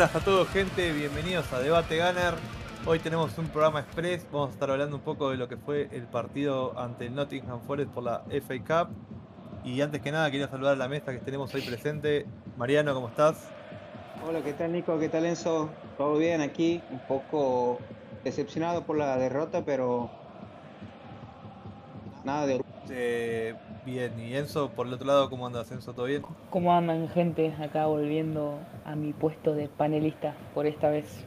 buenas a todos gente, bienvenidos a Debate Gunner. Hoy tenemos un programa express, vamos a estar hablando un poco de lo que fue el partido ante el Nottingham Forest por la FA Cup. Y antes que nada quería saludar a la mesa que tenemos hoy presente. Mariano, ¿cómo estás? Hola, ¿qué tal Nico? ¿Qué tal Enzo? ¿Todo bien aquí? Un poco decepcionado por la derrota, pero nada de... Eh, bien, y Enzo, por el otro lado, ¿cómo andas Enzo? ¿Todo bien? ¿Cómo andan gente? Acá volviendo a mi puesto de panelista por esta vez.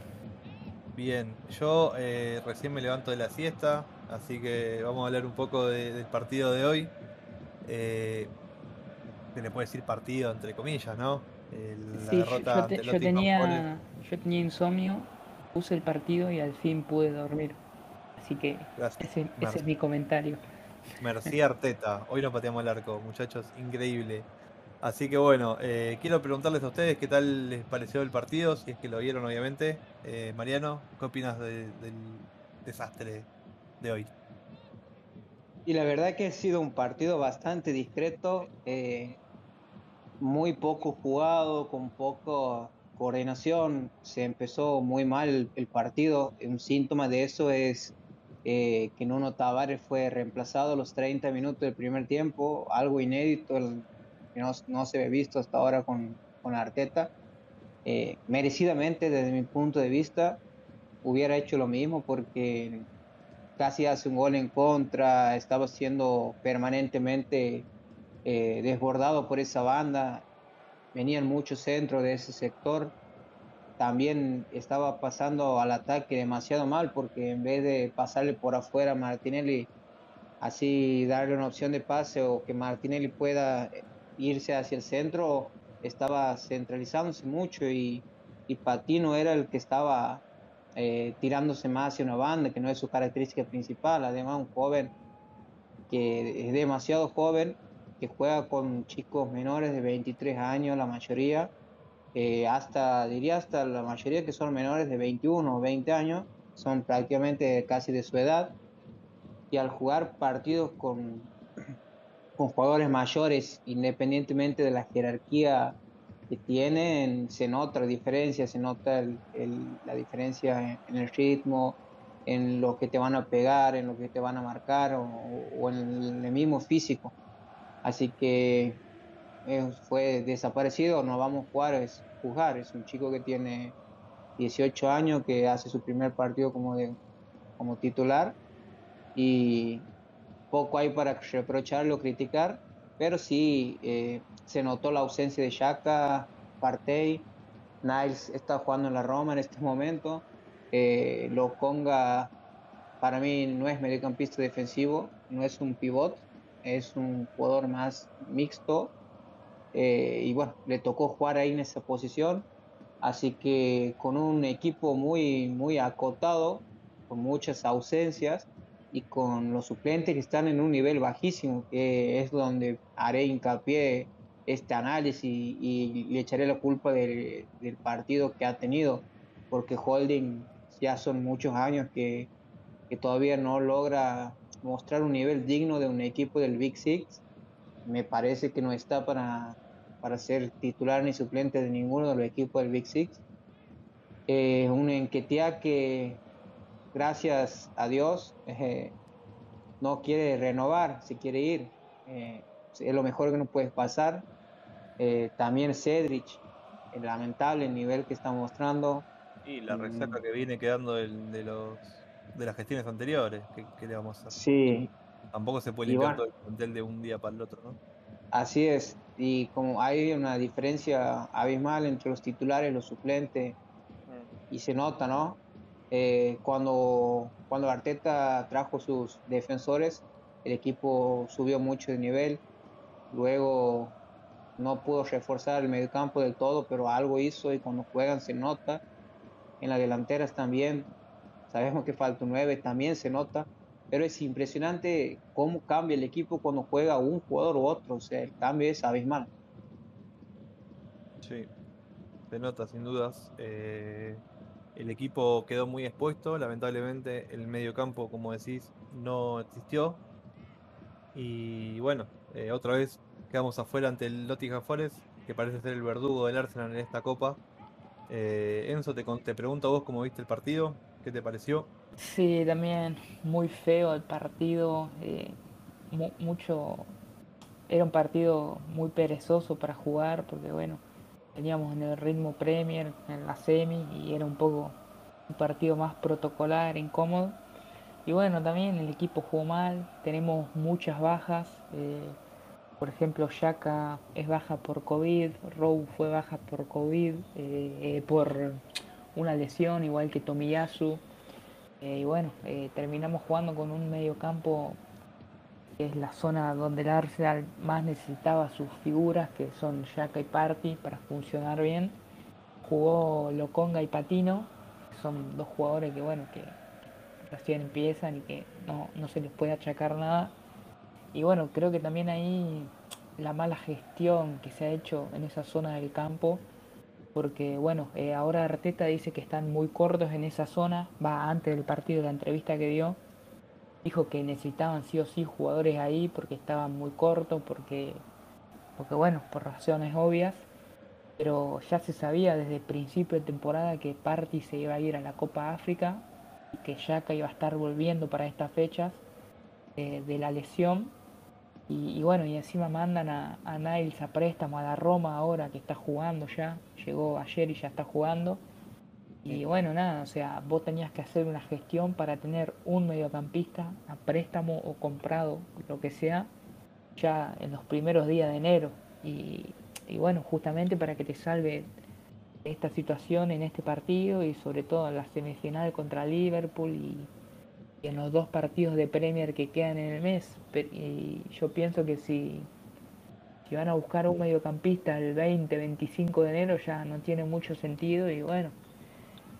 Bien, yo eh, recién me levanto de la siesta, así que vamos a hablar un poco de- del partido de hoy. Eh, se le puede decir partido entre comillas, ¿no? El- la Sí, derrota yo te- yo tenía, yo tenía insomnio, puse el partido y al fin pude dormir. Así que Gracias. ese, es mi comentario. Merci Arteta. Hoy no pateamos el arco, muchachos, increíble. Así que bueno, eh, quiero preguntarles a ustedes qué tal les pareció el partido, si es que lo vieron obviamente. Eh, Mariano, ¿qué opinas de- del desastre de hoy? Y la verdad que ha sido un partido bastante discreto, eh, muy poco jugado, con poca coordinación. Se empezó muy mal el partido. Un síntoma de eso es eh, que Nuno Tavares fue reemplazado a los 30 minutos del primer tiempo, algo inédito que no, no se ve visto hasta ahora con, con Arteta. Eh, merecidamente, desde mi punto de vista, hubiera hecho lo mismo porque casi hace un gol en contra, estaba siendo permanentemente eh, desbordado por esa banda, venían muchos centros de ese sector, también estaba pasando al ataque demasiado mal porque en vez de pasarle por afuera a Martinelli, así darle una opción de pase o que Martinelli pueda irse hacia el centro, estaba centralizándose mucho y, y Patino era el que estaba eh, tirándose más hacia una banda, que no es su característica principal. Además, un joven que es demasiado joven, que juega con chicos menores de 23 años, la mayoría, eh, hasta, diría hasta la mayoría que son menores de 21 o 20 años, son prácticamente casi de su edad. Y al jugar partidos con, con jugadores mayores, independientemente de la jerarquía que tienen, se nota la diferencia, se nota el- la diferencia en, el ritmo, en lo que te van a pegar, en lo que te van a marcar o, o en el mismo físico. Así que fue desaparecido, no vamos a jugar, es jugar. Es un chico que tiene 18 años, que hace su primer partido como, de, como titular. Y poco hay para reprocharlo, criticar, pero sí eh, se notó la ausencia de Shaka, Partey, Niles está jugando en la Roma en este momento, eh, Lokonga para mí no es mediocampista defensivo, no es un pivot, es un jugador más mixto eh, y bueno, le tocó jugar ahí en esa posición, así que con un equipo muy, muy acotado, con muchas ausencias, y con los suplentes que están en un nivel bajísimo, que es donde haré hincapié este análisis y, y le echaré la culpa del, del partido que ha tenido, porque Holding ya son muchos años que, que todavía no logra mostrar un nivel digno de un equipo del Big Six. Me parece que no está para, para ser titular ni suplente de ninguno de los equipos del Big Six. Eh, un Enquetia que gracias a Dios, eh, no quiere renovar, se quiere ir. Eh, es lo mejor que nos puede pasar. Eh, también Cedric, el lamentable nivel que está mostrando. Y la resaca que viene quedando del- de, los de las gestiones anteriores, ¿qué, qué le vamos a hacer? Sí, Tampoco se puede limpiar bueno. todo el plantel de un día para el otro, ¿no? Así es. Y como hay una diferencia abismal entre los titulares y los suplentes, y se nota, ¿no? Eh, cuando, cuando Arteta trajo sus defensores, el equipo subió mucho de nivel. Luego no pudo reforzar el mediocampo del todo, pero algo hizo y cuando juegan se nota. En las delanteras también, sabemos que falta un 9, también se nota. Pero es impresionante cómo cambia el equipo cuando juega un jugador u otro. O sea, el cambio es abismal. Sí, se nota sin dudas. Eh, el equipo quedó muy expuesto, lamentablemente el mediocampo, como decís, no existió. Y bueno, eh, otra vez quedamos afuera ante el Nottingham Forest. que parece ser el verdugo del Arsenal en esta copa. Eh, Enzo, te, te pregunto a vos cómo viste el partido, ¿qué te pareció? Sí, también muy feo el partido, eh, mucho, era un partido muy perezoso para jugar porque bueno, teníamos en el ritmo Premier, en la semi y era un poco un partido más protocolar, incómodo. Y bueno, también el equipo jugó mal, tenemos muchas bajas. Eh, por ejemplo, Shaka es baja por COVID, Rowe fue baja por COVID, eh, por una lesión, igual que Tomiyasu. Eh, y bueno, terminamos jugando con un medio campo que es la zona donde el Arsenal más necesitaba sus figuras, que son Shaka y Party, para funcionar bien. Jugó Loconga y Patino, son dos jugadores que bueno, que recién empiezan y que no, no se les puede achacar nada. Y bueno, creo que también ahí la mala gestión que se ha hecho en esa zona del campo, porque bueno, eh, ahora Arteta dice que están muy cortos en esa zona, va antes del partido, la entrevista que dio, dijo que necesitaban sí o sí jugadores ahí porque estaban muy cortos, porque, porque bueno, por razones obvias, pero ya se sabía desde el principio de temporada que Party se iba a ir a la Copa África y que Yaka iba a estar volviendo para estas fechas eh, de la lesión. Y, bueno, y encima mandan a, a Niles a préstamo a la Roma ahora que está jugando ya, llegó ayer y ya está jugando. Y bueno, nada, o sea, vos tenías que hacer una gestión para tener un mediocampista a préstamo o comprado, lo que sea, ya en los primeros días de enero. Y, y bueno, justamente para que te salve esta situación en este partido y sobre todo en la semifinal contra Liverpool y, en los dos partidos de Premier que quedan en el mes. Y yo pienso que si, si van a buscar un mediocampista el 20-25 de enero ya no tiene mucho sentido y bueno,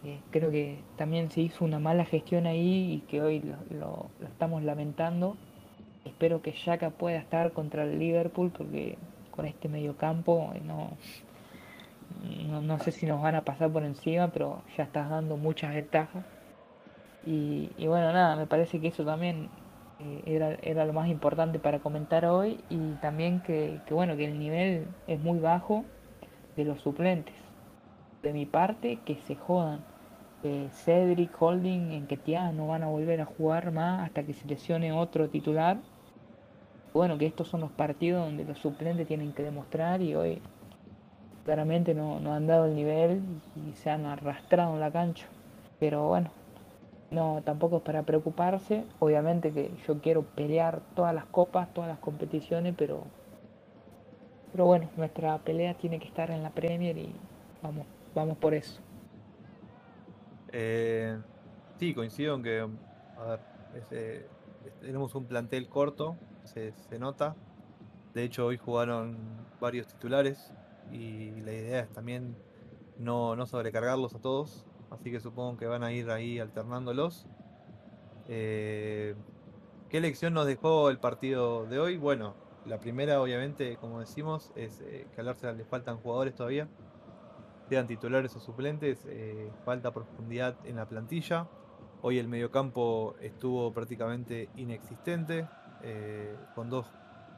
eh, creo que también se hizo una mala gestión ahí y que hoy lo, lo, estamos lamentando. Espero que Shaka pueda estar contra el Liverpool porque con este mediocampo no, no, no, sé si nos van a pasar por encima, pero ya estás dando muchas ventajas. Y, bueno, nada, me parece que eso también eh, era, era, lo más importante para comentar hoy y también que, bueno, que el nivel es muy bajo de los suplentes. De mi parte, que se jodan. Cedric, Holding, en Ketia no van a volver a jugar más hasta que se lesione otro titular. Bueno, que estos son los partidos donde los suplentes tienen que demostrar y hoy claramente no, han dado el nivel y se han arrastrado en la cancha. Pero bueno, no tampoco es para preocuparse. Obviamente que yo quiero pelear todas las copas, todas las competiciones, pero pero bueno, nuestra pelea tiene que estar en la Premier y vamos, vamos por eso. Eh, sí, coincido en que, eh, tenemos un plantel corto, se, se nota. De hecho, hoy jugaron varios titulares, y la idea es también no, no sobrecargarlos a todos, así que supongo que van a ir ahí alternándolos. Eh, ¿Qué lección nos dejó el partido de hoy? Bueno, la primera obviamente, como decimos, es eh, que al Arsenal le faltan jugadores todavía, sean titulares o suplentes, eh, falta profundidad en la plantilla. Hoy el mediocampo estuvo prácticamente inexistente, con dos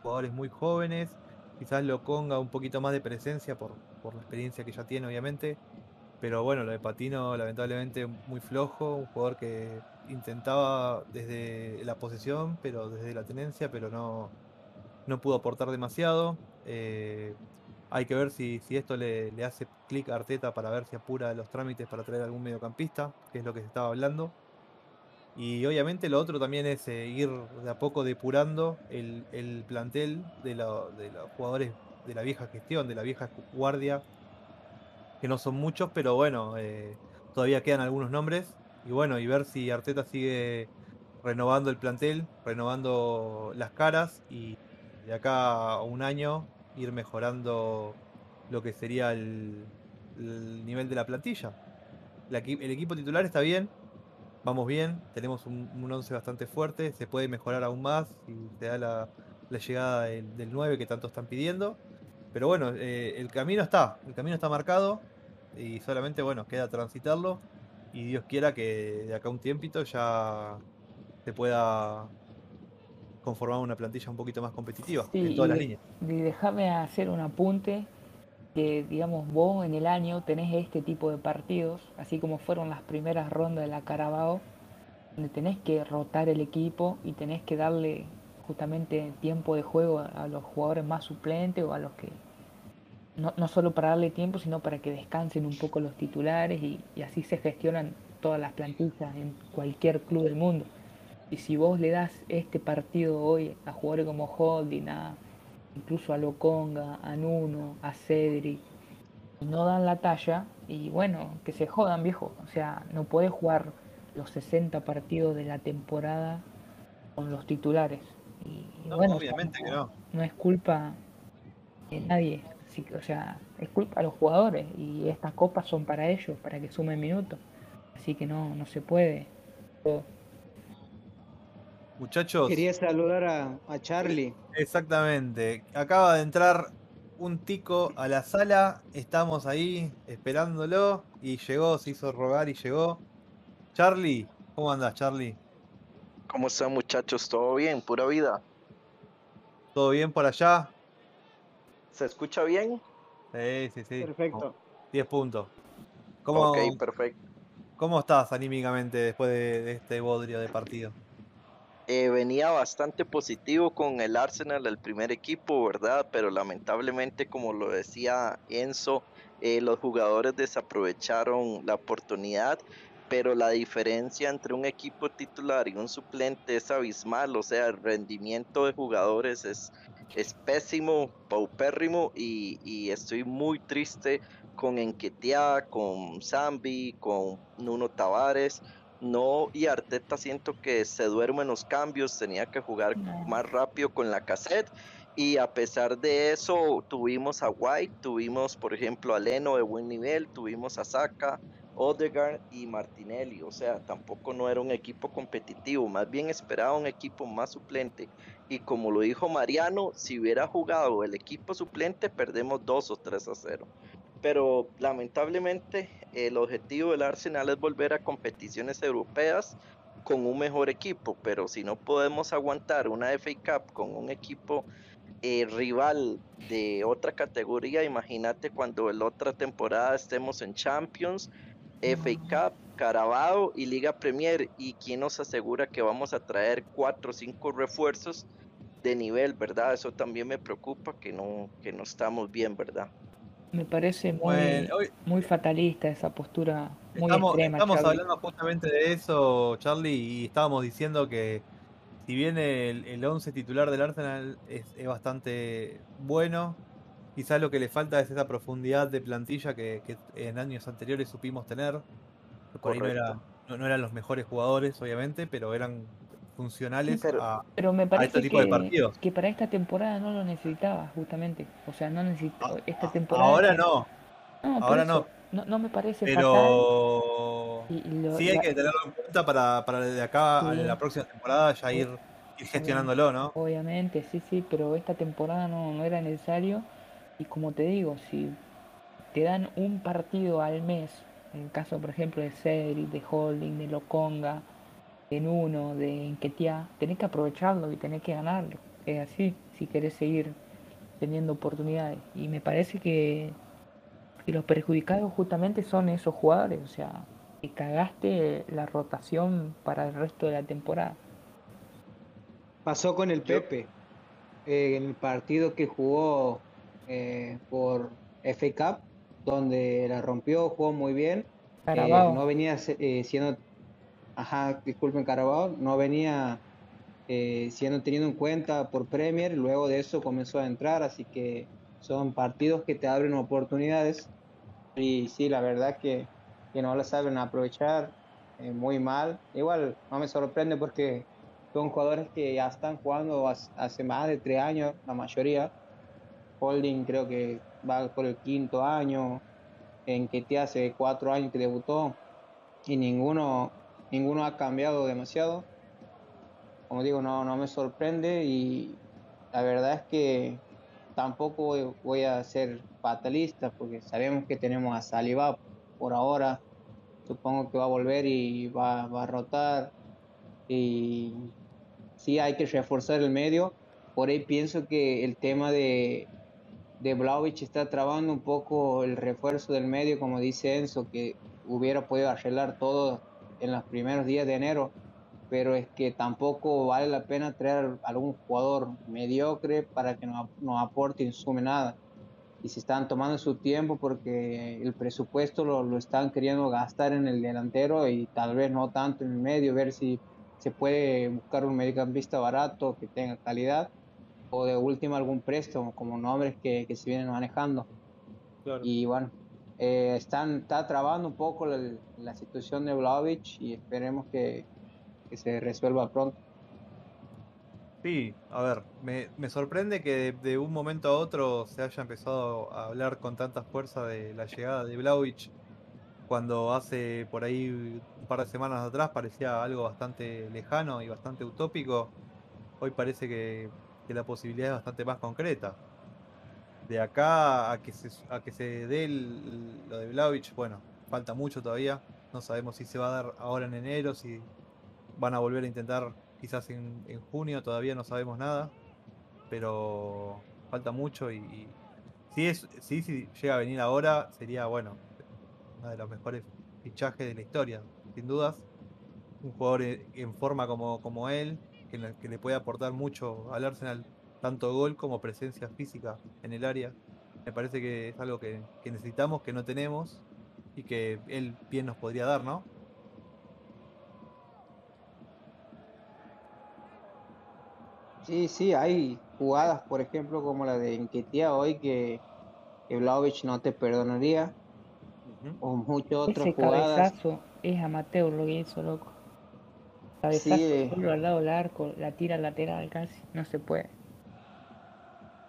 jugadores muy jóvenes quizás lo conga un poquito más de presencia por, la experiencia que ya tiene, obviamente. Pero bueno, lo de Patino, lamentablemente, muy flojo. Un jugador que intentaba desde la posesión, pero desde la tenencia, pero no, no pudo aportar demasiado. Eh, hay que ver si, si esto le, hace clic a Arteta para ver si apura los trámites para traer algún mediocampista, que es lo que se estaba hablando. Y obviamente lo otro también es eh, ir de a poco depurando el, plantel de, los jugadores de la vieja gestión, de la vieja guardia, que no son muchos, pero bueno, eh, todavía quedan algunos nombres. Y bueno, y ver si Arteta sigue renovando el plantel, renovando las caras y de acá a un año ir mejorando lo que sería el, nivel de la plantilla. el equipo titular está bien, vamos bien, tenemos un, un once bastante fuerte, se puede mejorar aún más si te da la, llegada del, 9 que tanto están pidiendo. Pero bueno, eh, el camino está, el camino está marcado y solamente bueno, queda transitarlo y Dios quiera que de acá a un tiempito ya se pueda conformar una plantilla un poquito más competitiva en todas las líneas. Y déjame hacer un apunte que, digamos, vos en el año tenés este tipo de partidos, así como fueron las primeras rondas de la Carabao, donde tenés que rotar el equipo y tenés que darle justamente tiempo de juego a los jugadores más suplentes o a los que no, no solo para darle tiempo, sino para que descansen un poco los titulares y, así se gestionan todas las plantillas en cualquier club del mundo. Y si vos le das este partido hoy a jugadores como Holding, a, incluso a Loconga, a Nuno, a Cedric, no dan la talla, y bueno, que se jodan viejo. O sea, no podés jugar los 60 partidos de la temporada con los titulares. Y bueno, obviamente que no. No es culpa de nadie o sea, es culpa de los jugadores y estas copas son para ellos, para que sumen minutos. Así que no, no se puede. Muchachos. Quería saludar a, a Charlie. Exactamente. Acaba de entrar un tico a la sala. Estamos ahí esperándolo. Y llegó, se hizo rogar y llegó. Charlie, ¿cómo andas, Charlie? ¿Cómo están, muchachos? ¿Todo bien? ¿Pura vida? ¿Todo bien por allá? ¿Se escucha bien? Sí, sí, sí. Perfecto. 10 puntos. ¿Cómo, ok, perfecto. ¿Cómo estás anímicamente después de, este bodrio de partido? Eh, venía bastante positivo con el Arsenal, el primer equipo, ¿verdad? Pero lamentablemente, como lo decía Enzo, eh, los jugadores desaprovecharon la oportunidad, pero la diferencia entre un equipo titular y un suplente es abismal, o sea, el rendimiento de jugadores es es pésimo, paupérrimo y, y estoy muy triste con Enquetea, con Zambi, con Nuno Tavares. No, y Arteta siento que se duerme en los cambios, tenía que jugar más rápido con la cassette. Y a pesar de eso, tuvimos a White, tuvimos, por ejemplo, a Leno de buen nivel, tuvimos a Saka, Odegaard y Martinelli. O sea, tampoco no era un equipo competitivo, más bien esperaba un equipo más suplente y como lo dijo Mariano, si hubiera jugado el equipo suplente, perdemos 2 o 3 a 0. Pero lamentablemente el objetivo del Arsenal es volver a competiciones europeas con un mejor equipo, pero si no podemos aguantar una FA Cup con un equipo eh, rival de otra categoría, imagínate cuando en la otra temporada estemos en Champions, FA Cup, Carabao y Liga Premier. ¿Y quién nos asegura que vamos a traer cuatro o cinco refuerzos de nivel, verdad? Eso también me preocupa, que no, que no estamos bien, ¿verdad? Me parece muy, muy fatalista esa postura. Muy estamos, extrema, estamos hablando justamente de eso, Charlie, y estábamos diciendo que si bien el, el once titular del Arsenal es, es bastante bueno, Quizás lo que le falta es esa profundidad de plantilla que, en años anteriores supimos tener. Por ahí no, eran los mejores jugadores, obviamente, pero eran funcionales a, pero me parece este tipo que, de partidos. Que para esta temporada no lo necesitaba, justamente. O sea, no necesitaba esta temporada. Ahora no. ahora no. no. me parece pero sí hay que tenerlo en cuenta para, para de acá a la próxima temporada ya ir, ir gestionándolo, ¿no? Obviamente, sí, sí, pero esta temporada no, no era necesario y como te digo, si te dan un partido al mes, en el caso por ejemplo de Cedric, de Holding, de Loconga, de Nuno, de Enquetia, tenés que aprovecharlo y tenés que ganarlo. Es así, si querés seguir teniendo oportunidades. Y me parece que, los perjudicados justamente son esos jugadores, o sea, que cagaste la rotación para el resto de la temporada. Pasó con el Pepe, eh, en el partido que jugó eh, por FA Cup, donde la rompió, jugó muy bien. Eh, no venía eh, siendo, ajá, disculpen Carabao, no venía siendo tenido en cuenta por Premier, luego de eso comenzó a entrar, así que son partidos que te abren oportunidades y sí, la verdad que, que no la saben aprovechar muy mal. Igual no me sorprende porque son jugadores que ya están jugando hace más de tres años, la mayoría, Holding creo que va por el quinto año, en que te hace cuatro años que debutó y ninguno, ninguno ha cambiado demasiado. Como digo, no, no me sorprende y la verdad es que tampoco voy a ser fatalista porque sabemos que tenemos a Saliba por ahora. Supongo que va a volver y va, va a rotar. Y sí hay que reforzar el medio. Por ahí pienso que el tema de de Blaovic está trabando un poco el refuerzo del medio, como dice Enzo, que hubiera podido arreglar todo en los primeros días de enero, pero es que tampoco vale la pena traer algún jugador mediocre para que no, no aporte y sume nada. Y se están tomando su tiempo porque el presupuesto lo están queriendo gastar en el delantero y tal vez no tanto en el medio, ver si se puede buscar un mediocampista barato que tenga calidad o de última algún préstamo, como nombres que, que se vienen manejando. Y bueno, eh, están, está trabando un poco la, la situación de Vlaovic y esperemos que, que, se resuelva pronto. Sí, a ver, me, me sorprende que de, de, un momento a otro se haya empezado a hablar con tanta fuerza de la llegada de Vlaovic, cuando hace por ahí un par de semanas atrás parecía algo bastante lejano y bastante utópico. Hoy parece que que la posibilidad es bastante más concreta. De acá a que se, a que se dé lo de Vlaovic, bueno, falta mucho todavía. No sabemos si se va a dar ahora en enero, si van a volver a intentar quizás en, en junio, todavía no sabemos nada. Pero falta mucho y, y si, es, si, si llega a venir ahora, sería, bueno, uno de los mejores fichajes de la historia, sin dudas. Un jugador en forma como, como él, que, que le puede aportar mucho al Arsenal, tanto gol como presencia física en el área. Me parece que es algo que, que necesitamos, que no tenemos y que él bien nos podría dar, ¿no? Sí, sí, hay jugadas, por ejemplo, como la de Enquetia hoy, que, que Vlaovic no te perdonaría. Uh -huh. O muchas otras Ese jugadas. cabezazo es amateur lo que hizo, loco. Cabezazo Sí. solo al lado del arco, la tira lateral casi, no se puede.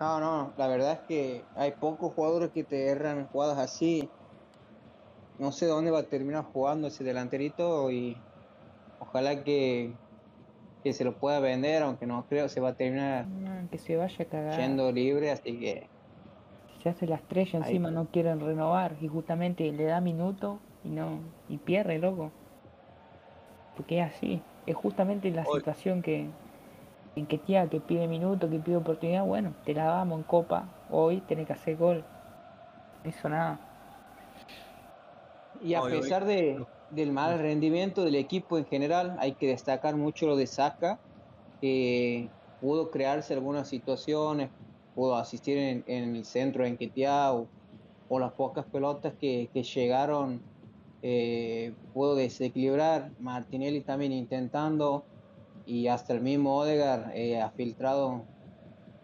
No, no, la verdad es que hay pocos jugadores que te erran jugadas así. No sé dónde va a terminar jugando ese delanterito y ojalá que, que se lo pueda vender, aunque no creo, se va a terminar No, que se vaya a cagar. yendo libre, así que Se hace la estrella encima, no quieren renovar y justamente le da minuto y no y pierde, loco. Porque es así, es justamente la Hoy- situación que en que tía que pide minuto, que pide oportunidad, bueno, te la damos en copa, hoy tenés que hacer gol. No hizo nada. Y a Hoy- hoy- pesar de, del mal rendimiento del equipo en general, hay que destacar mucho lo de Saka, que pudo crearse algunas situaciones, pudo asistir en, en el centro en Ketia o, o las pocas pelotas que, que llegaron, eh, pudo desequilibrar. Martinelli también intentando, y hasta el mismo Odegaard eh, ha filtrado un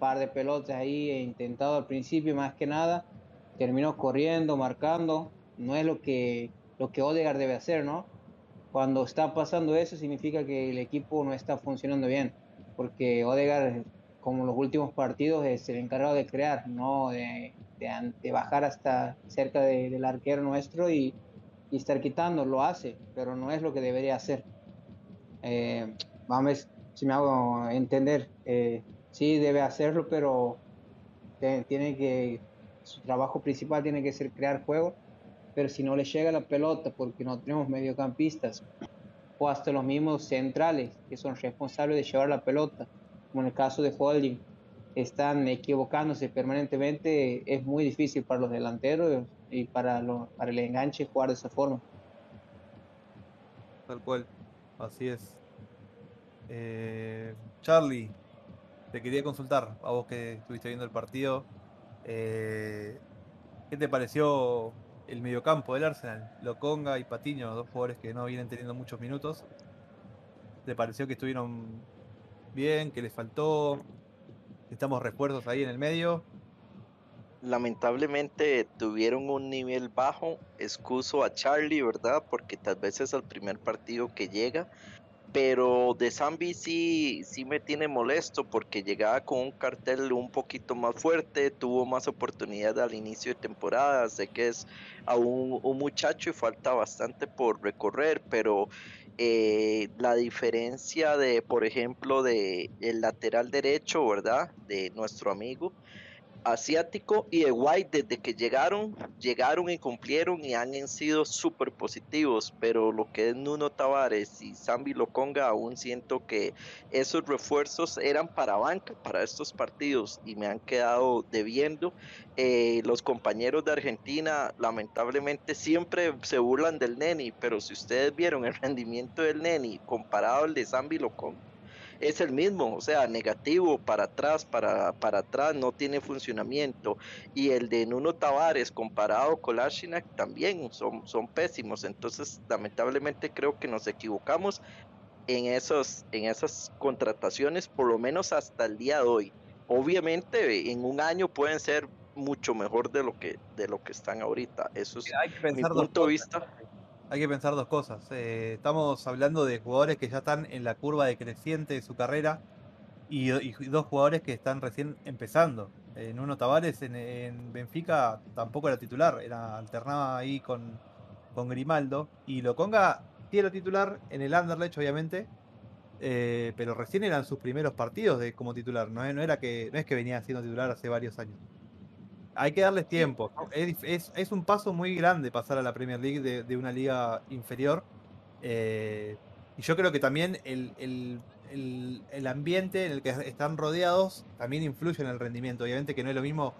par de pelotas ahí, e intentado al principio más que nada, terminó corriendo, marcando, no es lo que, lo que Odegaard debe hacer, ¿no? Cuando está pasando eso significa que el equipo no está funcionando bien, porque Odegaard, como los últimos partidos, es el encargado de crear, no de, bajar hasta cerca de, del arquero nuestro y, y, estar quitando, lo hace, pero no es lo que debería hacer. Eh, vamos si me hago entender, eh, sí debe hacerlo, pero tiene que, su trabajo principal tiene que ser crear juego pero si no le llega la pelota porque no tenemos mediocampistas o hasta los mismos centrales que son responsables de llevar la pelota, como en el caso de Holding, están equivocándose permanentemente, es muy difícil para los delanteros y para, lo, para el enganche jugar de esa forma. Tal cual, así es. Eh, Charlie, te quería consultar, a vos que estuviste viendo el partido, eh, ¿qué te pareció el mediocampo del Arsenal, Loconga y Patiño, dos jugadores que no vienen teniendo muchos minutos. ¿Te pareció que estuvieron bien, que les faltó? Estamos refuerzos ahí en el medio. Lamentablemente tuvieron un nivel bajo, excuso a Charlie, ¿verdad? Porque tal vez es el primer partido que llega, pero de Zambi sí, sí me tiene molesto porque llegaba con un cartel un poquito más fuerte, tuvo más oportunidades al inicio de temporada, sé que es aún un muchacho y falta bastante por recorrer, pero eh, la diferencia de, por ejemplo, de el lateral derecho, ¿verdad? De nuestro amigo, asiático y de White desde que llegaron, llegaron y cumplieron y han sido súper positivos, pero lo que es Nuno Tavares y Zambi Loconga aún siento que esos refuerzos eran para banca, para estos partidos y me han quedado debiendo. Eh, los compañeros de Argentina lamentablemente siempre se burlan del Neni, pero si ustedes vieron el rendimiento del Neni comparado al de Zambi Loconga, es el mismo, o sea, negativo para atrás, para, para atrás, no tiene funcionamiento. Y el de Nuno Tavares comparado con Lashinak también son, son pésimos. Entonces, lamentablemente creo que nos equivocamos en, esos, en esas contrataciones, por lo menos hasta el día de hoy. Obviamente, en un año pueden ser mucho mejor de lo que de lo que están ahorita. Eso es mi punto de vista hay que pensar dos cosas. Eh, estamos hablando de jugadores que ya están en la curva decreciente de su carrera y, dos jugadores que están recién empezando. En uno Tavares en, Benfica tampoco era titular, era alternaba ahí con, con Grimaldo. Y Loconga tiene titular en el Anderlecht, obviamente, eh, pero recién eran sus primeros partidos de, como titular. No, no, era que, no es que venía siendo titular hace varios años hay que darles tiempo. Es, un paso muy grande pasar a la Premier League de, una liga inferior. Eh, y yo creo que también el, ambiente en el que están rodeados también influye en el rendimiento. Obviamente que no es lo mismo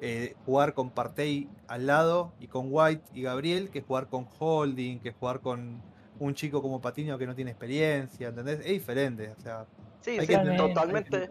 eh, jugar con Partey al lado y con White y Gabriel que jugar con Holding, que jugar con un chico como Patiño que no tiene experiencia, ¿entendés? Es diferente. O sea, sí, sí, totalmente.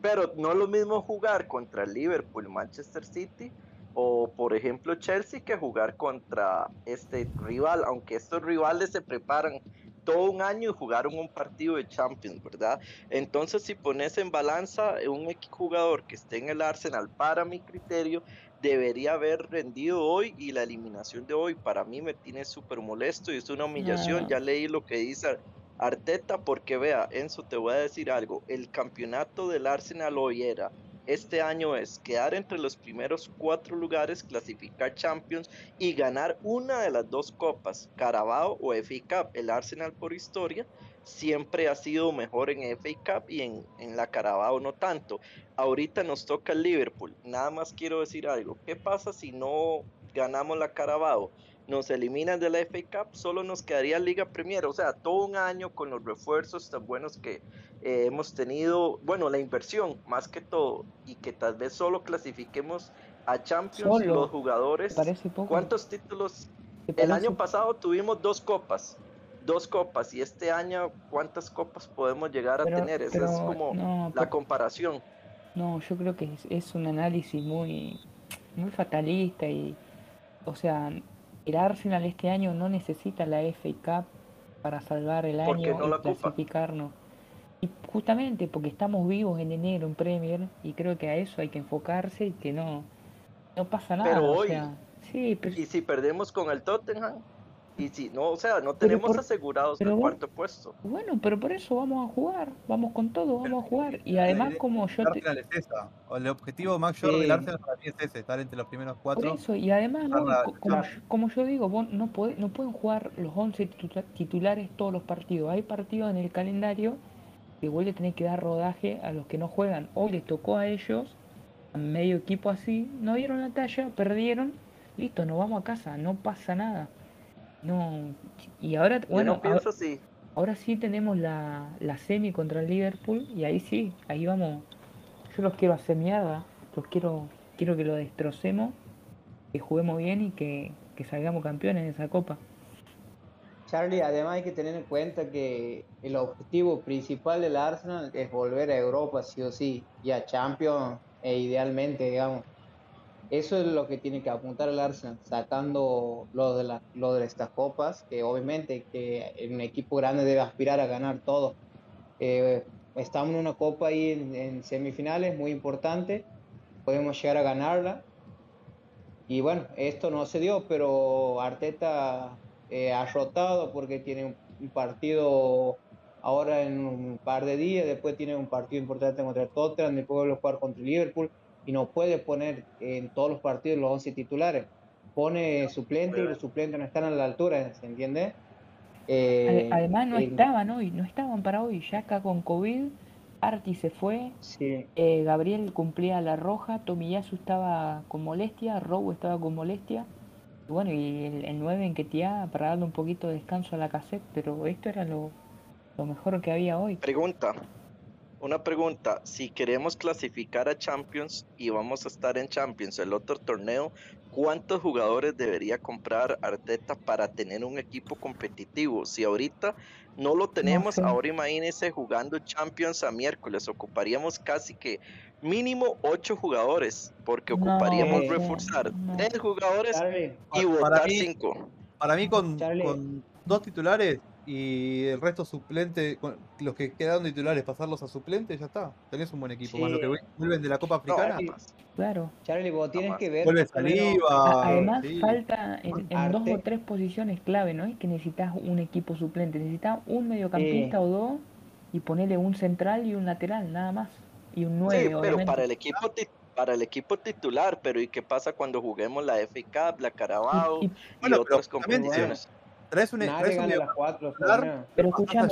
Pero no es lo mismo jugar contra el Liverpool, Manchester City o por ejemplo Chelsea que jugar contra este rival, aunque estos rivales se preparan todo un año y jugaron un partido de Champions, ¿verdad? Entonces si pones en balanza un jugador que esté en el Arsenal, para mi criterio, debería haber rendido hoy y la eliminación de hoy para mí me tiene súper molesto y es una humillación, ya leí lo que dice Arteta, porque vea, Enzo, te voy a decir algo, el campeonato del Arsenal hoy era, este año es quedar entre los primeros cuatro lugares, clasificar Champions y ganar una de las dos copas, Carabao o FA Cup. El Arsenal por historia siempre ha sido mejor en FA Cup y en, en la Carabao no tanto. Ahorita nos toca el Liverpool. Nada más quiero decir algo. ¿Qué pasa si no ganamos la Carabao? Nos eliminan de la FA Cup, solo nos quedaría Liga Premier. O sea, todo un año con los refuerzos tan buenos que eh, hemos tenido, bueno, la inversión más que todo, y que tal vez solo clasifiquemos a Champions los jugadores. ¿Cuántos títulos? El año pasado tuvimos dos copas, dos copas, y este año, ¿cuántas copas podemos llegar a tener? Esa es como la comparación. No, yo creo que es, un análisis muy, muy fatalista y, o sea, el Arsenal este año no necesita la FA Cup para salvar el año y clasificarnos. Y justamente porque estamos vivos en enero en Premier y creo que a eso hay que enfocarse y que no, no pasa nada. Pero hoy, sí, ¿y si perdemos con el Tottenham? Y si no, o sea, no tenemos asegurados el cuarto puesto. Bueno, pero por eso vamos a jugar, vamos con todo, vamos a jugar. Y además, como yo. Te... El objetivo mayor del Arsenal para mí es ese, estar entre los primeros cuatro. Por eso, y además, como, yo digo, vos no, no pueden jugar los 11 titulares todos los partidos. Hay partidos en el calendario que vuelve a tener que dar rodaje a los que no juegan. Hoy les tocó a ellos, a medio equipo así, no dieron la talla, perdieron, listo, nos vamos a casa, no pasa nada. No, y ahora, bueno, pienso sí. ahora sí tenemos la, la semi contra el Liverpool y ahí sí, ahí vamos. Yo los quiero hacer mierda, los quiero, quiero que lo destrocemos, que juguemos bien y que, que salgamos campeones en esa copa. Charlie, además hay que tener en cuenta que el objetivo principal del Arsenal es volver a Europa, sí o sí, y a Champions, e idealmente, digamos. Eso es lo que tiene que apuntar el Arsenal, sacando lo de, la, lo de estas copas, que obviamente que un equipo grande debe aspirar a ganar todo. Eh, estamos en una copa ahí en, semifinales muy importante, podemos llegar a ganarla. Y bueno, esto no se dio, pero Arteta eh, ha rotado porque tiene un partido ahora en un par de días, después tiene un partido importante contra Tottenham, después vuelve a jugar contra Liverpool y no puede poner en todos los partidos los 11 titulares. Pone suplente y los suplentes no están a la altura, ¿se entiende? Eh, además no estaban hoy, no estaban para hoy, ya acá con COVID Arti se fue, Sí, eh, Gabriel cumplía la roja, Tomiyasu estaba con molestia, Rowe estaba con molestia. Y bueno, y el, el 9 en Ketia para darle un poquito de descanso a la cassette, pero esto era lo, lo mejor que había hoy. Pregunta. Una pregunta. Si queremos clasificar a Champions y vamos a estar en Champions el otro torneo, ¿cuántos jugadores debería comprar Arteta para tener un equipo competitivo? Si ahorita no lo tenemos, sé. ahora imagínense jugando Champions a miércoles. Ocuparíamos casi que mínimo ocho jugadores, porque No, ocuparíamos eh, reforzar no. tres jugadores Charlie, y votar cinco. Para mí con dos titulares y el resto suplente, los que quedaron titulares, pasarlos a suplentes, ya está. Tenés un buen equipo. Más Sí. lo que vuelven de la Copa No, Africana, además, Claro. Charlie, vos tienes más. que ver. vuelve más Saliva. Además, sí. falta en, en dos o tres posiciones clave, ¿no? Es que necesitas un equipo suplente, necesitas un mediocampista o dos y ponerle un central y un lateral, nada más. Y un 9, Sí, pero obviamente. para el equipo ti- para el equipo titular, pero ¿y qué pasa cuando juguemos la FA Cup, la Carabao Y- y, y- Bueno, pero otras también competiciones? Traes un, Nadie traes un las cuatro. pero escúchame,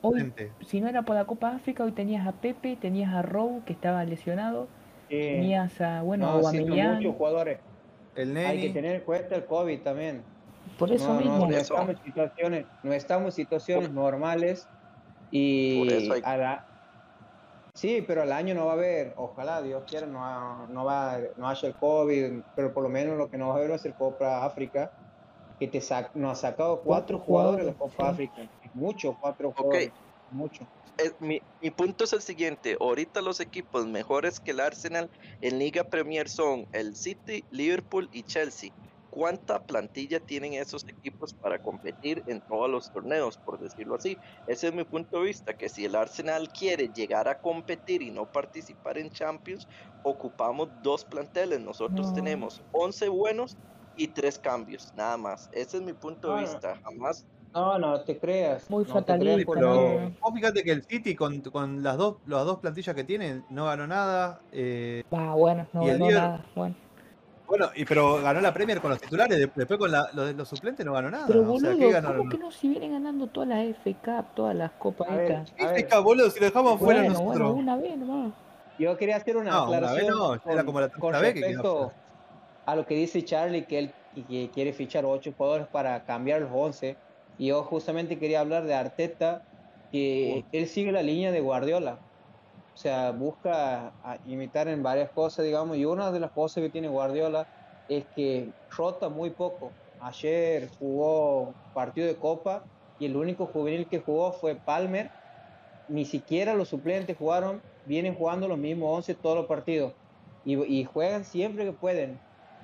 hoy, si no era por la Copa África, hoy tenías a Pepe, tenías a Rowe, que estaba lesionado, Sí. tenías a, bueno, a no, Aubameyang, muchos jugadores. El Hay que tener en cuenta el COVID también. por eso no, mismo. No, no estamos en situaciones, no estamos en situaciones normales y Por eso hay- a la- sí, pero al año no va a haber, ojalá Dios quiera, no, ha- no va, no haya el COVID, pero por lo menos lo que no va a haber va a ser Copa África, que te sac- nos ha sacado cuatro, jugadores de Copa. África, muchos cuatro jugadores, mucho. Es- mi, mi punto es el siguiente, ahorita los equipos mejores que el Arsenal en Liga Premier son el City, Liverpool y Chelsea. ¿Cuánta plantilla tienen esos equipos para competir en todos los torneos, por decirlo así? Ese es mi punto de vista, que si el Arsenal quiere llegar a competir y no participar en Champions, ocupamos dos planteles. Nosotros No. tenemos 11 buenos y tres cambios, nada más. Ese es mi punto de Ah, vista. Jamás No, no te creas. Muy no te creas fatalista, Pero no. vos fíjate que el City con, con las dos las dos plantillas que tienen no ganó nada. eh, Va, bueno, no ganó líder- nada. Bueno. bueno, y pero ganó la Premier con los titulares, de- después con la- los, los suplentes no ganó nada. Pero o sea, boludo, ¿qué ganaron? ¿cómo que no si vienen ganando todas las F Cup, todas las copas estas? a ¿Qué ver, FK, boludo? Si lo dejamos fuera nosotros. bueno, una vez nomás. Yo quería hacer una No, una vez aclaración no, era con, como la tercera vez que respecto quedó. A lo que dice Charlie, que él que quiere fichar ocho jugadores para cambiar los 11. Y yo justamente quería hablar de Arteta, que él sigue la línea de Guardiola. O sea, busca imitar en varias cosas, digamos, y una de las cosas que tiene Guardiola es que rota muy poco. Ayer jugó partido de Copa y el único juvenil que jugó fue Palmer. Ni siquiera los suplentes jugaron, vienen jugando los mismos 11 todos los partidos. Y, y juegan siempre que pueden,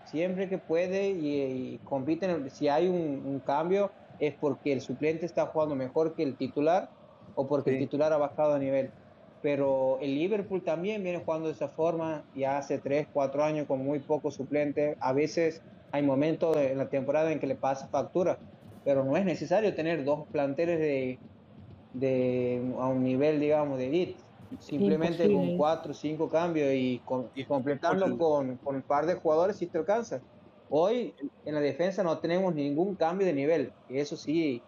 siempre que puede y, y compiten. Si hay un, un cambio es porque el suplente está jugando mejor que el titular o porque el titular ha bajado de nivel. Pero el Liverpool también viene jugando de esa forma ya hace 3, 4 años con muy pocos suplentes. A veces hay momentos de- en la temporada en que le pasa factura, pero no es necesario tener dos planteles de, de a un nivel, digamos, de elite. Simplemente Imposible. con cuatro o cinco cambios y, con- y Y completarlo con, con un par de jugadores si te alcanza. Hoy en la defensa no tenemos ningún cambio de nivel, y eso sí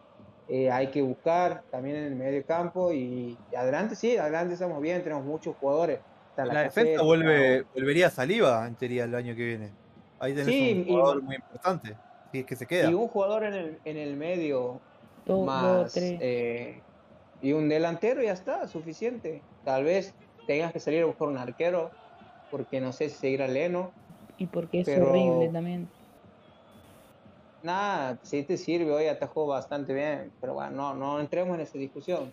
eh, hay que buscar también en el medio campo y, y adelante sí, adelante estamos bien, tenemos muchos jugadores. Está La defensa vuelve, volvería Saliva en teoría el año que viene. Ahí tenés Sí, un y- jugador muy importante. Si es que se queda. y un jugador en el, en el medio Dos, dos, más tres. eh, y un delantero ya está, suficiente. Tal vez tengas que salir a buscar un arquero, porque no sé si seguir a Leno. y porque es pero- horrible también. Nada, sí te sirve, hoy atajó bastante bien, pero bueno, no, no entremos en esa discusión.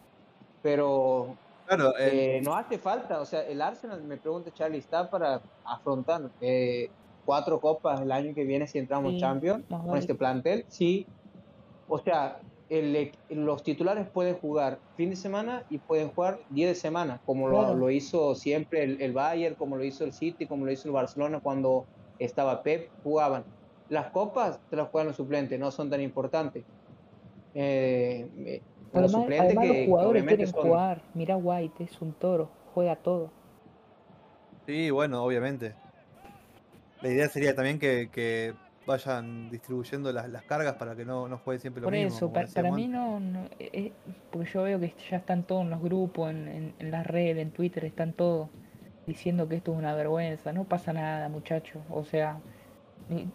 Pero Claro, el- eh, no hace falta, o sea, el Arsenal, me pregunta Charlie, ¿está para afrontar eh, cuatro copas el año que viene si entramos Sí, Champions con vale. este plantel? Sí. O sea, el los titulares pueden jugar fin de semana y pueden jugar día de semana, como lo, Claro. lo hizo siempre el, el Bayern, como lo hizo el City, como lo hizo el Barcelona cuando estaba Pep, jugaban. Las copas te las juegan los suplentes, no son tan importantes. Eh, eh, los suplentes además que, los jugadores obviamente quieren son- jugar. Mira White, es un toro, juega todo. sí, bueno, obviamente. La idea sería también que, que vayan distribuyendo las, las cargas para que no, no juegue siempre lo Por mismo. eso, como para, mí no, no, eh, eh, porque yo veo que ya están todos en los grupos, en, en, en las redes, en Twitter, están todos diciendo que esto es una vergüenza. No pasa nada, muchachos. O sea,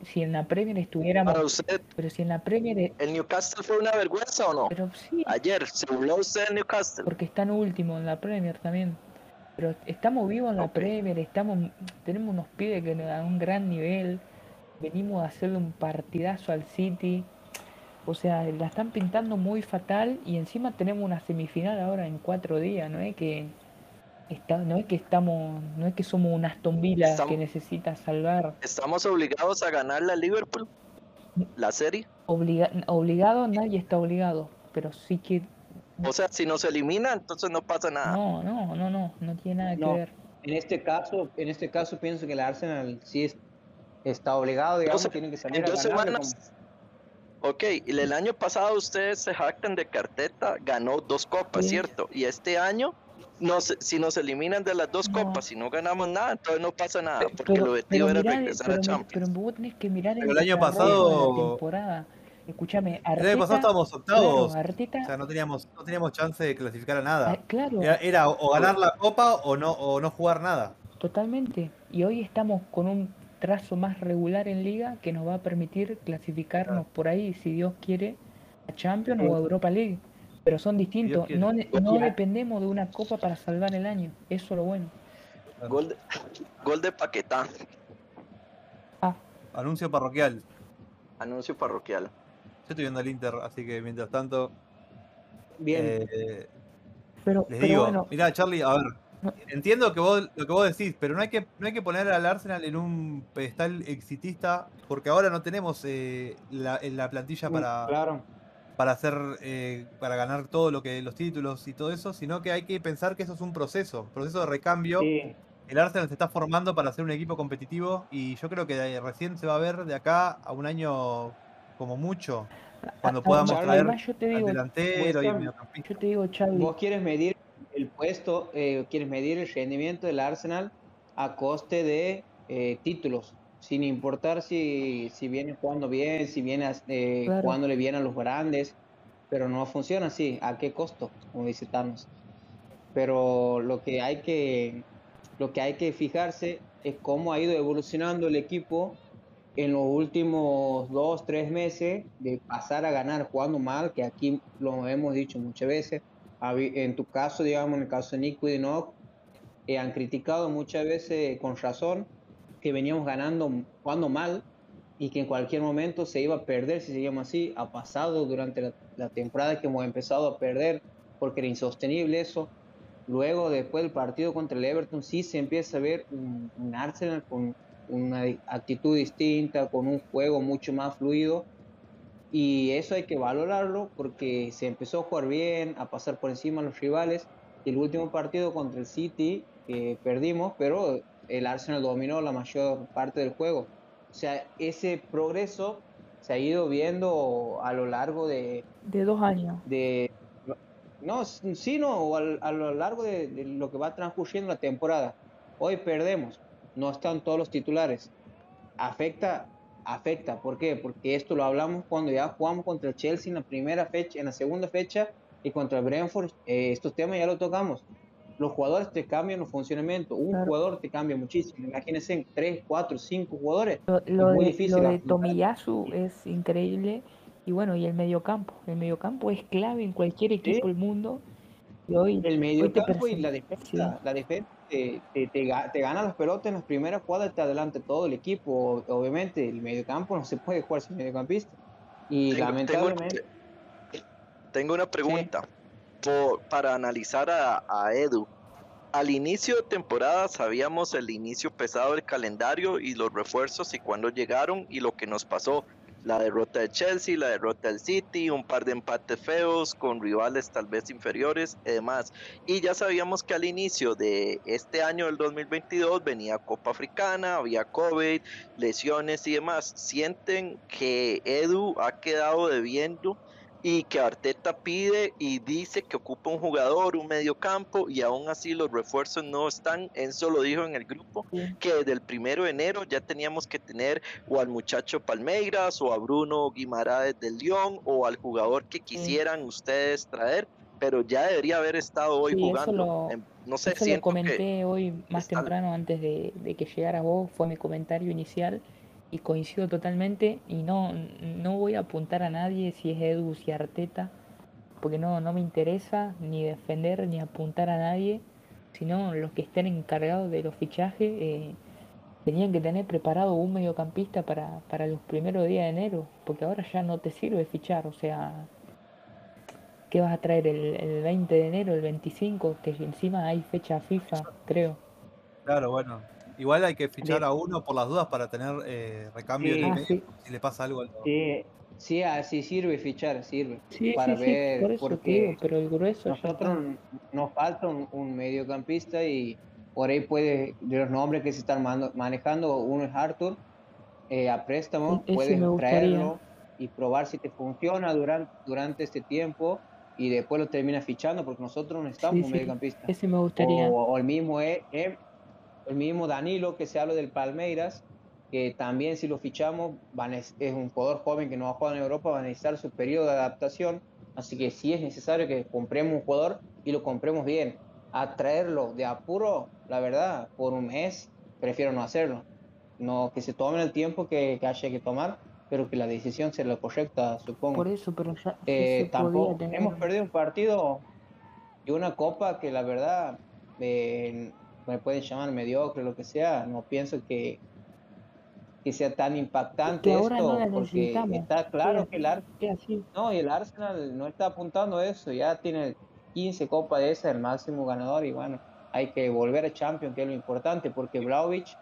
si en la Premier estuviéramos, Para usted, pero si en la Premier, e- ¿el Newcastle fue una vergüenza o no? pero sí, Ayer, ¿se burló usted del Newcastle? porque están últimos en la Premier también. Pero estamos vivos en la. Premier, estamos, tenemos unos pibes que a un gran nivel. Venimos a hacerle un partidazo al City. O sea, la están pintando muy fatal y encima tenemos una semifinal ahora en cuatro días. No es que está, no es que estamos, no es que somos un Aston Villa Estamos- que necesita salvar. ¿Estamos obligados a ganarle a Liverpool? ¿La serie? Obliga- obligado, nadie está obligado, pero sí que O sea, si nos elimina, entonces no pasa nada. no, no, no, no, no tiene nada que No. ver. En este caso, en este caso pienso que el Arsenal sí es- está obligado, digamos, Entonces, tiene que salir a dos ganarle semanas. Ok, y el año pasado ustedes se jactan de carteta, ganó dos copas, Sí. ¿cierto? Y este año, no si nos eliminan de las dos No. copas, si no ganamos nada, entonces no pasa nada, porque Pero, el objetivo era regresar pero, a Champions. pero vos tenés que mirar Pero el, el año desarrollo de la pasado- temporada. Escúchame, El año pasado estábamos claro, octavos. Arteta, O sea, no teníamos, no teníamos chance de clasificar a ah, nada. claro, Era, era o o ganar la copa o no, o no jugar nada. totalmente. Y hoy estamos con un trazo más regular en liga que nos va a permitir clasificarnos por ahí, si Dios quiere, a Champions o a Europa League. Pero son distintos, no, no dependemos de una copa para salvar el año. Eso es lo bueno. Gol de, gol de Paquetá, Ah, Anuncio parroquial. anuncio parroquial. Yo estoy viendo el Inter, así que mientras tanto, Bien, eh, pero, les pero digo, bueno, mirá Charlie, a ver. Entiendo que vos, lo que vos decís, pero no hay que, no hay que poner al Arsenal en un pedestal exitista, porque ahora no tenemos eh, la, en la plantilla para, claro. para hacer, eh, para ganar todo lo que, los títulos y todo eso, sino que hay que pensar que eso es un proceso, proceso de recambio. Sí, El Arsenal se está formando para ser un equipo competitivo y yo creo que de- recién se va a ver de acá a un año como mucho, cuando a- podamos Charlie, traer yo te al digo, delantero y yo te digo, Charlie, vos quieres medir el puesto, eh, quieres medir el rendimiento del Arsenal a coste de eh, títulos, sin importar si, si viene jugando bien, si viene eh, Claro. jugándole bien a los grandes, pero no funciona así. ¿A qué costo? Como dice Thanos. Pero lo que hay que lo que hay que fijarse es cómo ha ido evolucionando el equipo en los últimos dos, tres meses de pasar a ganar jugando mal, que aquí lo hemos dicho muchas veces. En tu caso, digamos, en el caso de Nico y de Nock, eh, han criticado muchas veces con razón que veníamos ganando, jugando mal y que en cualquier momento se iba a perder si seguíamos así. Ha pasado durante la, la temporada que hemos empezado a perder porque era insostenible eso. Luego, después del partido contra el Everton, sí se empieza a ver un, un Arsenal con una actitud distinta, con un juego mucho más fluido. Y eso hay que valorarlo porque se empezó a jugar bien, a pasar por encima a los rivales. Y el último partido contra el City, que perdimos, pero el Arsenal dominó la mayor parte del juego. O sea, ese progreso se ha ido viendo a lo largo de, de dos años. de no, sí, no, al- a, lo largo de, de lo que va transcurriendo la temporada. Hoy perdemos, no están todos los titulares. Afecta, afecta, ¿por qué? Porque esto lo hablamos cuando ya jugamos contra el Chelsea en la primera fecha, en la segunda fecha y contra el Brentford, eh, estos temas ya lo tocamos. Los jugadores te cambian los funcionamientos, un Claro. jugador te cambia muchísimo. Imagínense, tres, cuatro, cinco jugadores. Lo, lo muy de, difícil lo de. Tomiyasu es increíble. Y bueno, y el mediocampo. El mediocampo es clave en cualquier equipo del mundo. Y hoy, El hoy medio te campo y la defensa, sí. la defensa te, te, te te gana las pelotas en las primeras jugadas, te adelanta todo el equipo. Obviamente, el medio campo no se puede jugar sin mediocampista. Y Tengo- lamentablemente, tengo una pregunta por- para analizar a, a Edu. Al inicio de temporada sabíamos el inicio pesado del calendario y los refuerzos y cuándo llegaron y lo que nos pasó. La derrota de Chelsea, la derrota del City, un par de empates feos con rivales tal vez inferiores y demás. Y ya sabíamos que al inicio de este año del 2022 venía Copa Africana, había COVID, lesiones y demás. ¿Sienten que Edu ha quedado debiendo y que Arteta pide y dice que ocupa un jugador, un medio campo y aún así los refuerzos no están. Enzo lo dijo en el grupo que desde el primero de enero ya teníamos que tener o al muchacho Palmeiras o a Bruno Guimaraes del León o al jugador que quisieran ustedes traer, pero ya debería haber estado hoy jugando. no sé, eso lo comenté hoy más temprano antes de, de que llegara vos, fue mi comentario inicial y coincido totalmente y no, no voy a apuntar a nadie si es Edu, si Arteta, porque no, no me interesa ni defender ni apuntar a nadie, sino los que estén encargados de los fichajes eh, tenían que tener preparado un mediocampista para, para los primeros días de enero, porque ahora ya no te sirve fichar, o sea, ¿qué vas a traer el, el 20 de enero, el 25? Que encima hay fecha FIFA, creo. Claro, bueno, Igual hay que fichar a uno por las dudas para tener eh, recambio ah, si le pasa algo. Sí, sí, así sirve fichar, sirve. para ver, porque pero el grueso nosotros nos falta un, mediocampista y por ahí puede, de los nombres que se están manejando, uno es Arthur, eh, a préstamo, e-, puedes traerlo y probar si te funciona durante, durante este tiempo y después lo terminas fichando porque nosotros no estamos un mediocampista. Ese me gustaría. O, el mismo es, el mismo Danilo que se habla del Palmeiras, que también si lo fichamos van es, un jugador joven que no ha jugado en Europa, va a necesitar su periodo de adaptación, así que sí es necesario que compremos un jugador y lo compremos bien. A traerlo de apuro, la verdad, por un mes, prefiero no hacerlo. No que se tomen el tiempo que, haya que tomar, pero que la decisión sea la correcta, supongo. Por eso, pero ya, eh, tampoco hemos perdido un partido y una copa que la verdad eh, me pueden llamar mediocre, lo que sea, no pienso que, que sea tan impactante esto, porque está claro que el, no, el Arsenal no está apuntando a eso, ya tiene 15 copas de esa, el máximo ganador, y bueno, hay que volver a Champions, que es lo importante, porque Vlaovic,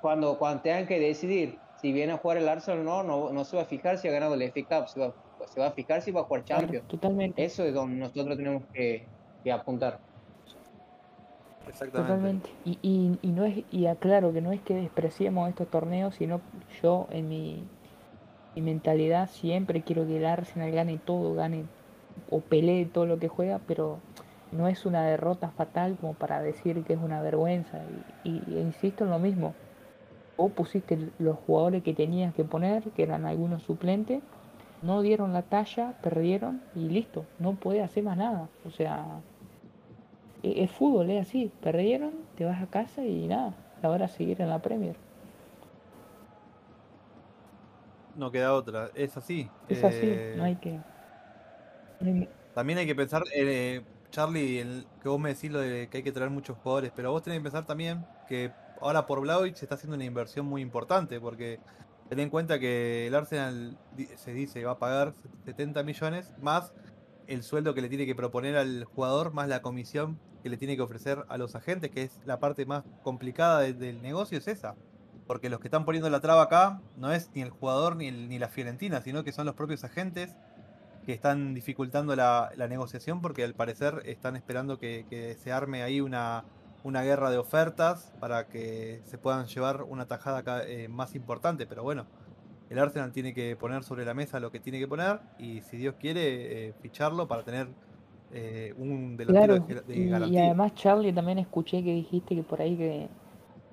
cuando, cuando tengan que decidir si viene a jugar el Arsenal o no, no, no se va a fijar si ha ganado el FA Cup, se va, se va a fijar si va a jugar Champions. totalmente. Eso es donde nosotros tenemos que, que apuntar. Totalmente. Y, y, y, no es, y aclaro que no es que despreciemos estos torneos, sino yo en mi, mentalidad siempre quiero que el Arsenal gane todo, gane o pelee todo lo que juega, pero no es una derrota fatal como para decir que es una vergüenza. Y, insisto en lo mismo. o pusiste los jugadores que tenías que poner, que eran algunos suplentes, no dieron la talla, perdieron y listo, no puede hacer más nada. O sea, es fútbol, es así. Perdieron, te vas a casa y nada. Ahora seguir en la Premier. No queda otra, es así. Es así, no hay que. También hay que pensar, eh, Charlie, el, que vos me decís lo de que hay que traer muchos jugadores, pero vos tenés que pensar también que ahora por Blaovic se está haciendo una inversión muy importante, porque ten en cuenta que el Arsenal se dice va a pagar 70 millones más el sueldo que le tiene que proponer al jugador más la comisión que le tiene que ofrecer a los agentes, que es la parte más complicada del negocio, es esa. Porque los que están poniendo la traba acá no es ni el jugador ni, ni la Fiorentina, sino que son los propios agentes que están dificultando la, negociación porque al parecer están esperando que, se arme ahí una, una, guerra de ofertas para que se puedan llevar una tajada eh, más importante. Pero bueno, el Arsenal tiene que poner sobre la mesa lo que tiene que poner y si Dios quiere eh, ficharlo para tener eh, un delantero de, garantía. Y además Charlie también escuché que dijiste que por ahí que,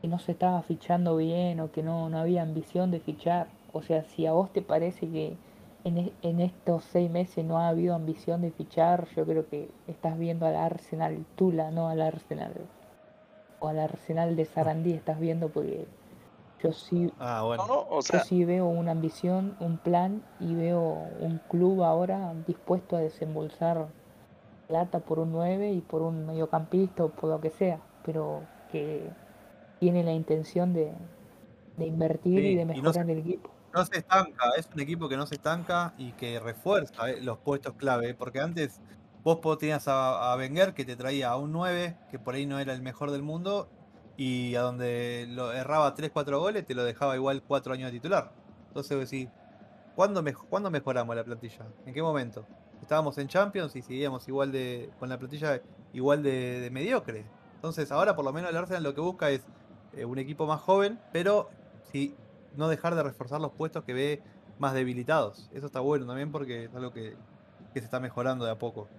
no se estaba fichando bien o que no, no había ambición de fichar. O sea, si a vos te parece que en, e, en estos seis meses no ha habido ambición de fichar, yo creo que estás viendo al Arsenal Tula, no al Arsenal. O al Arsenal de Sarandí estás viendo porque yo sí, ah, sí veo una ambición, un plan y veo un club ahora dispuesto a desembolsar plata por un 9 y por un mediocampista o por lo que sea, pero que tiene la intención de, invertir y de mejorar el equipo. No se estanca, es un equipo que no se estanca y que refuerza eh, los puestos clave, porque antes vos tenías a, a Wenger que te traía a un 9, que por ahí no era el mejor del mundo, y a donde lo erraba 3-4 goles te lo dejaba igual 4 años de titular. Entonces decís, ¿cuándo, ¿cuándo mejoramos la plantilla? ¿En qué momento? Estábamos en Champions y seguíamos igual de con la plantilla igual de, mediocre. Entonces ahora por lo menos el Arsenal lo que busca es eh, un equipo más joven, pero sí no dejar de reforzar los puestos que ve más debilitados. Eso está bueno también porque es algo que, que se está mejorando de a poco.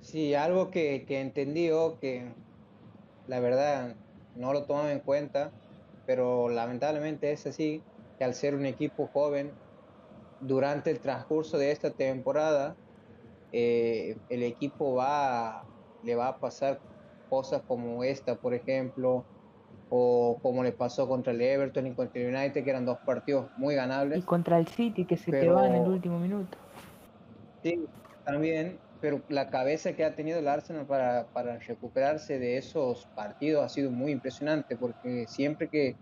Sí, algo que, que entendió que la verdad no lo tomaba en cuenta, pero lamentablemente es así, que al ser un equipo joven, durante el transcurso de esta temporada, eh, el equipo va, le va a pasar cosas como esta, por ejemplo, o como le pasó contra el Everton y contra el United, que eran dos partidos muy ganables. Y contra el City, que se te va en el último minuto. Sí, también, pero la cabeza que ha tenido el Arsenal para, para recuperarse de esos partidos ha sido muy impresionante, porque siempre que,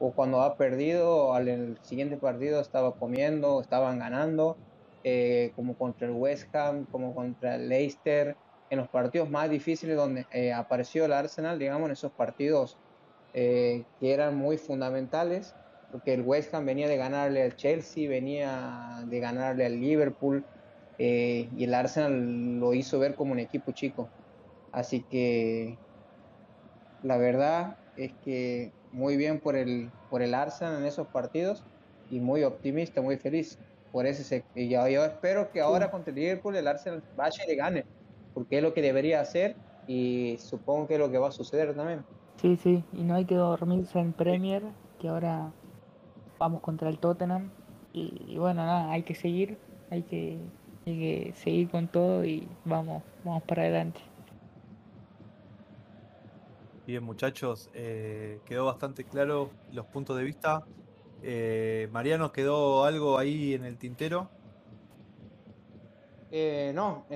o cuando ha perdido, al el siguiente partido estaba comiendo, estaban ganando, eh, como contra el West Ham, como contra el Leicester, en los partidos más difíciles donde eh, apareció el Arsenal, digamos, en esos partidos eh, que eran muy fundamentales, porque el West Ham venía de ganarle al Chelsea, venía de ganarle al Liverpool, eh, y el Arsenal lo hizo ver como un equipo chico. Así que la verdad es que muy bien por el, por el Arsenal en esos partidos y muy optimista, muy feliz. Por ese y yo, yo espero que ahora contra el Liverpool el Arsenal vaya y le gane, porque es lo que debería hacer y supongo que es lo que va a suceder también. Sí, sí, y no hay que dormirse en Premier, que ahora vamos contra el Tottenham. Y, y bueno, nada, hay que seguir, hay que, hay que seguir con todo y vamos, vamos para adelante. Bien, muchachos, eh, quedó bastante claro los puntos de vista. Eh, Mariano, ¿quedó algo ahí en el tintero? Eh, no,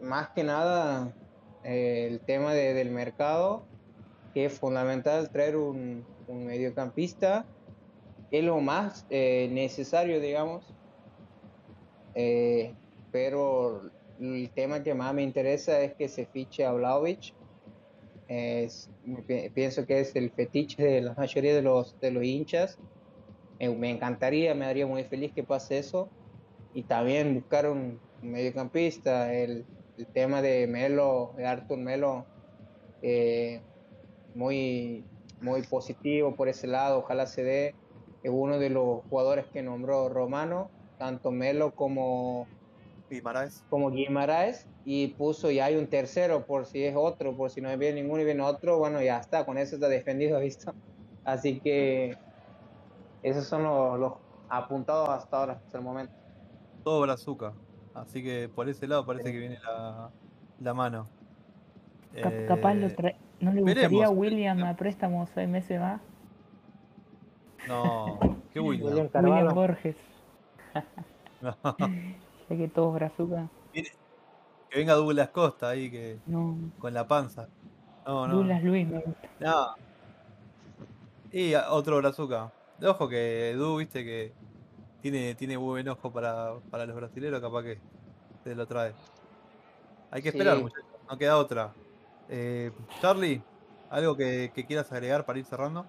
más que nada el tema de- del mercado, que es fundamental traer un, un mediocampista, es lo más necesario, digamos, pero el tema que más me interesa es que se fiche a Vlahovic. Pienso que es el fetiche de la mayoría de los, de los hinchas. Eh, me encantaría, me haría muy feliz que pase eso. Y también buscar un, mediocampista, el, el tema de Melo, de Artur Melo, eh, muy, muy positivo por ese lado, ojalá se dé. Es uno de los jugadores que nombró Romano, tanto Melo como, Guimaraes. como Guimaraes, y puso, y hay un tercero por si es otro, por si no viene ninguno y viene otro, bueno, ya está, con eso está defendido, ¿visto? Así que esos son los, los apuntados hasta ahora, hasta el momento. Todo brazuca. Así que por ese lado parece que viene la, la mano. Cap- capaz lo Eh, trae- ¿No le gustaría veremos. a William a préstamo seis meses más? No, qué William William. William Borges, No, que todos brazuca. que venga Douglas Costa ahí que No, con la panza. No, no. Douglas Luis me gusta. No. Y otro brazuca. Ojo que Du, viste que tiene, tiene buen ojo para, para los brasileños, capaz que se lo trae. Hay que esperar, Sí. muchachos. No queda otra. Eh, Charlie, ¿algo que, que quieras agregar para ir cerrando?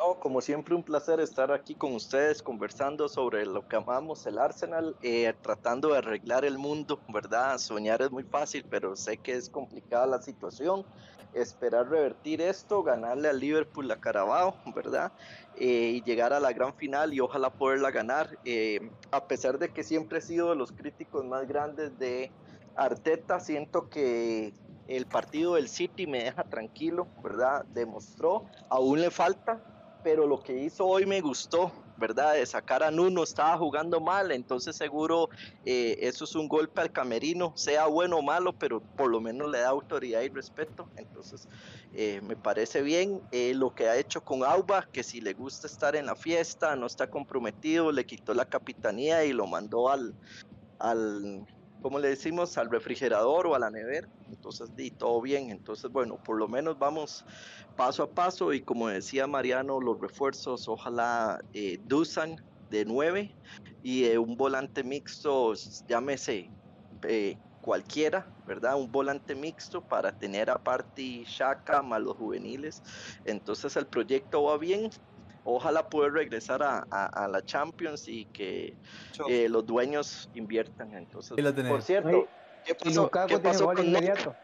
No, como siempre, un placer estar aquí con ustedes conversando sobre lo que amamos, el Arsenal, eh, tratando de arreglar el mundo, ¿verdad? Soñar es muy fácil, pero sé que es complicada la situación. Esperar revertir esto, ganarle al Liverpool la Carabao, ¿verdad? Eh, y llegar a la gran final y ojalá poderla ganar. Eh, a pesar de que siempre he sido de los críticos más grandes de Arteta, siento que el partido del City me deja tranquilo, ¿verdad? Demostró, aún le falta, pero lo que hizo hoy me gustó, ¿verdad? De sacar a Nuno, estaba jugando mal, entonces seguro eh, eso es un golpe al camerino, sea bueno o malo, pero por lo menos le da autoridad y respeto, entonces eh, me parece bien eh, lo que ha hecho con Auba, que si le gusta estar en la fiesta, no está comprometido, le quitó la capitanía y lo mandó al, al ¿cómo le decimos? Al refrigerador o a la nevera. Entonces, di todo bien. Entonces, bueno, por lo menos vamos paso a paso y como decía Mariano, los refuerzos, ojalá eh, Dusan de 9 y eh, un volante mixto, llámese eh, cualquiera, ¿verdad? Un volante mixto para tener a Party Shaka más los juveniles. Entonces el proyecto va bien. Ojalá poder regresar a, a, a la Champions y que eh, los dueños inviertan. Entonces, por cierto, ¿qué pasó, Lukaku ¿qué pasó con Nock? inmediato.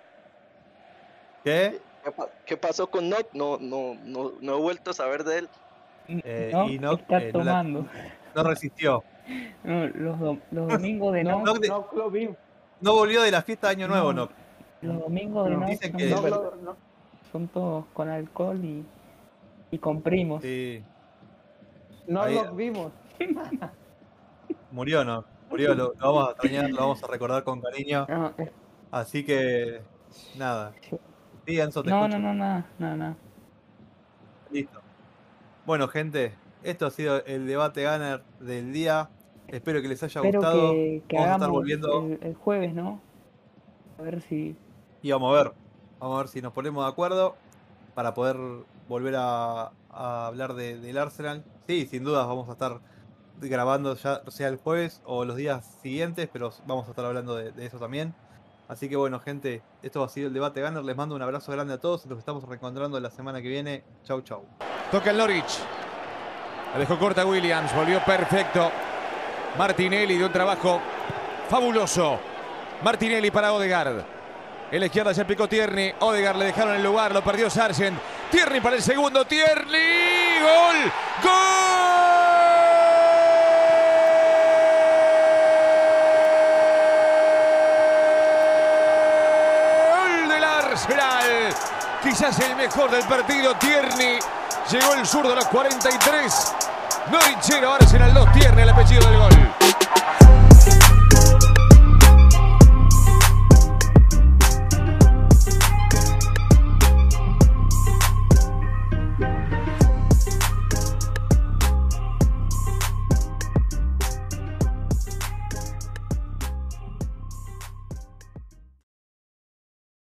¿Qué? ¿Qué, pa- qué pasó con Nock? No, no, no, no he vuelto a saber de él. Eh, no, y no, está eh, no la- tomando. no resistió. No, los, do- los domingos de No, no, no, de- no lo vi. No volvió de la fiesta de Año Nuevo, No. no. los domingos de no, no dicen que- son todos con alcohol y, y con primos. Sí. No Ahí- los vimos. Murió, ¿no? Murió, lo, lo vamos a extrañar, lo vamos a recordar con cariño. Es- Así que, nada. Sí, Enzo, te no, escucho. no, no, nada, nada, nada. Listo. Bueno, gente, esto ha sido el debate ganar del día. Espero que les haya Espero gustado. que, que Vamos a estar hagamos volviendo el, el jueves, ¿no? A ver si... y vamos a ver. Vamos a ver si nos ponemos de acuerdo para poder volver a, hablar de- del Arsenal. Sí, sin dudas vamos a estar grabando ya sea el jueves o los días siguientes, pero vamos a estar hablando de, eso también. Así que bueno, gente, esto ha sido el debate Gunner. Les mando un abrazo grande a todos nos estamos reencontrando la semana que viene. Chau, chau. Toca el Norwich. La dejó corta Williams. Volvió perfecto. Martinelli de un trabajo fabuloso. Martinelli para Odegaard. En la izquierda se picó Tierney. Odegaard le dejaron el lugar. Lo perdió Sargent. Tierney para el segundo. Tierney. Gol. Gol del Arsenal. Quizás el mejor del partido. Tierney. Llegó el zurdo a los 43. Norwichero Arsenal 2 Tierney el apellido del gol.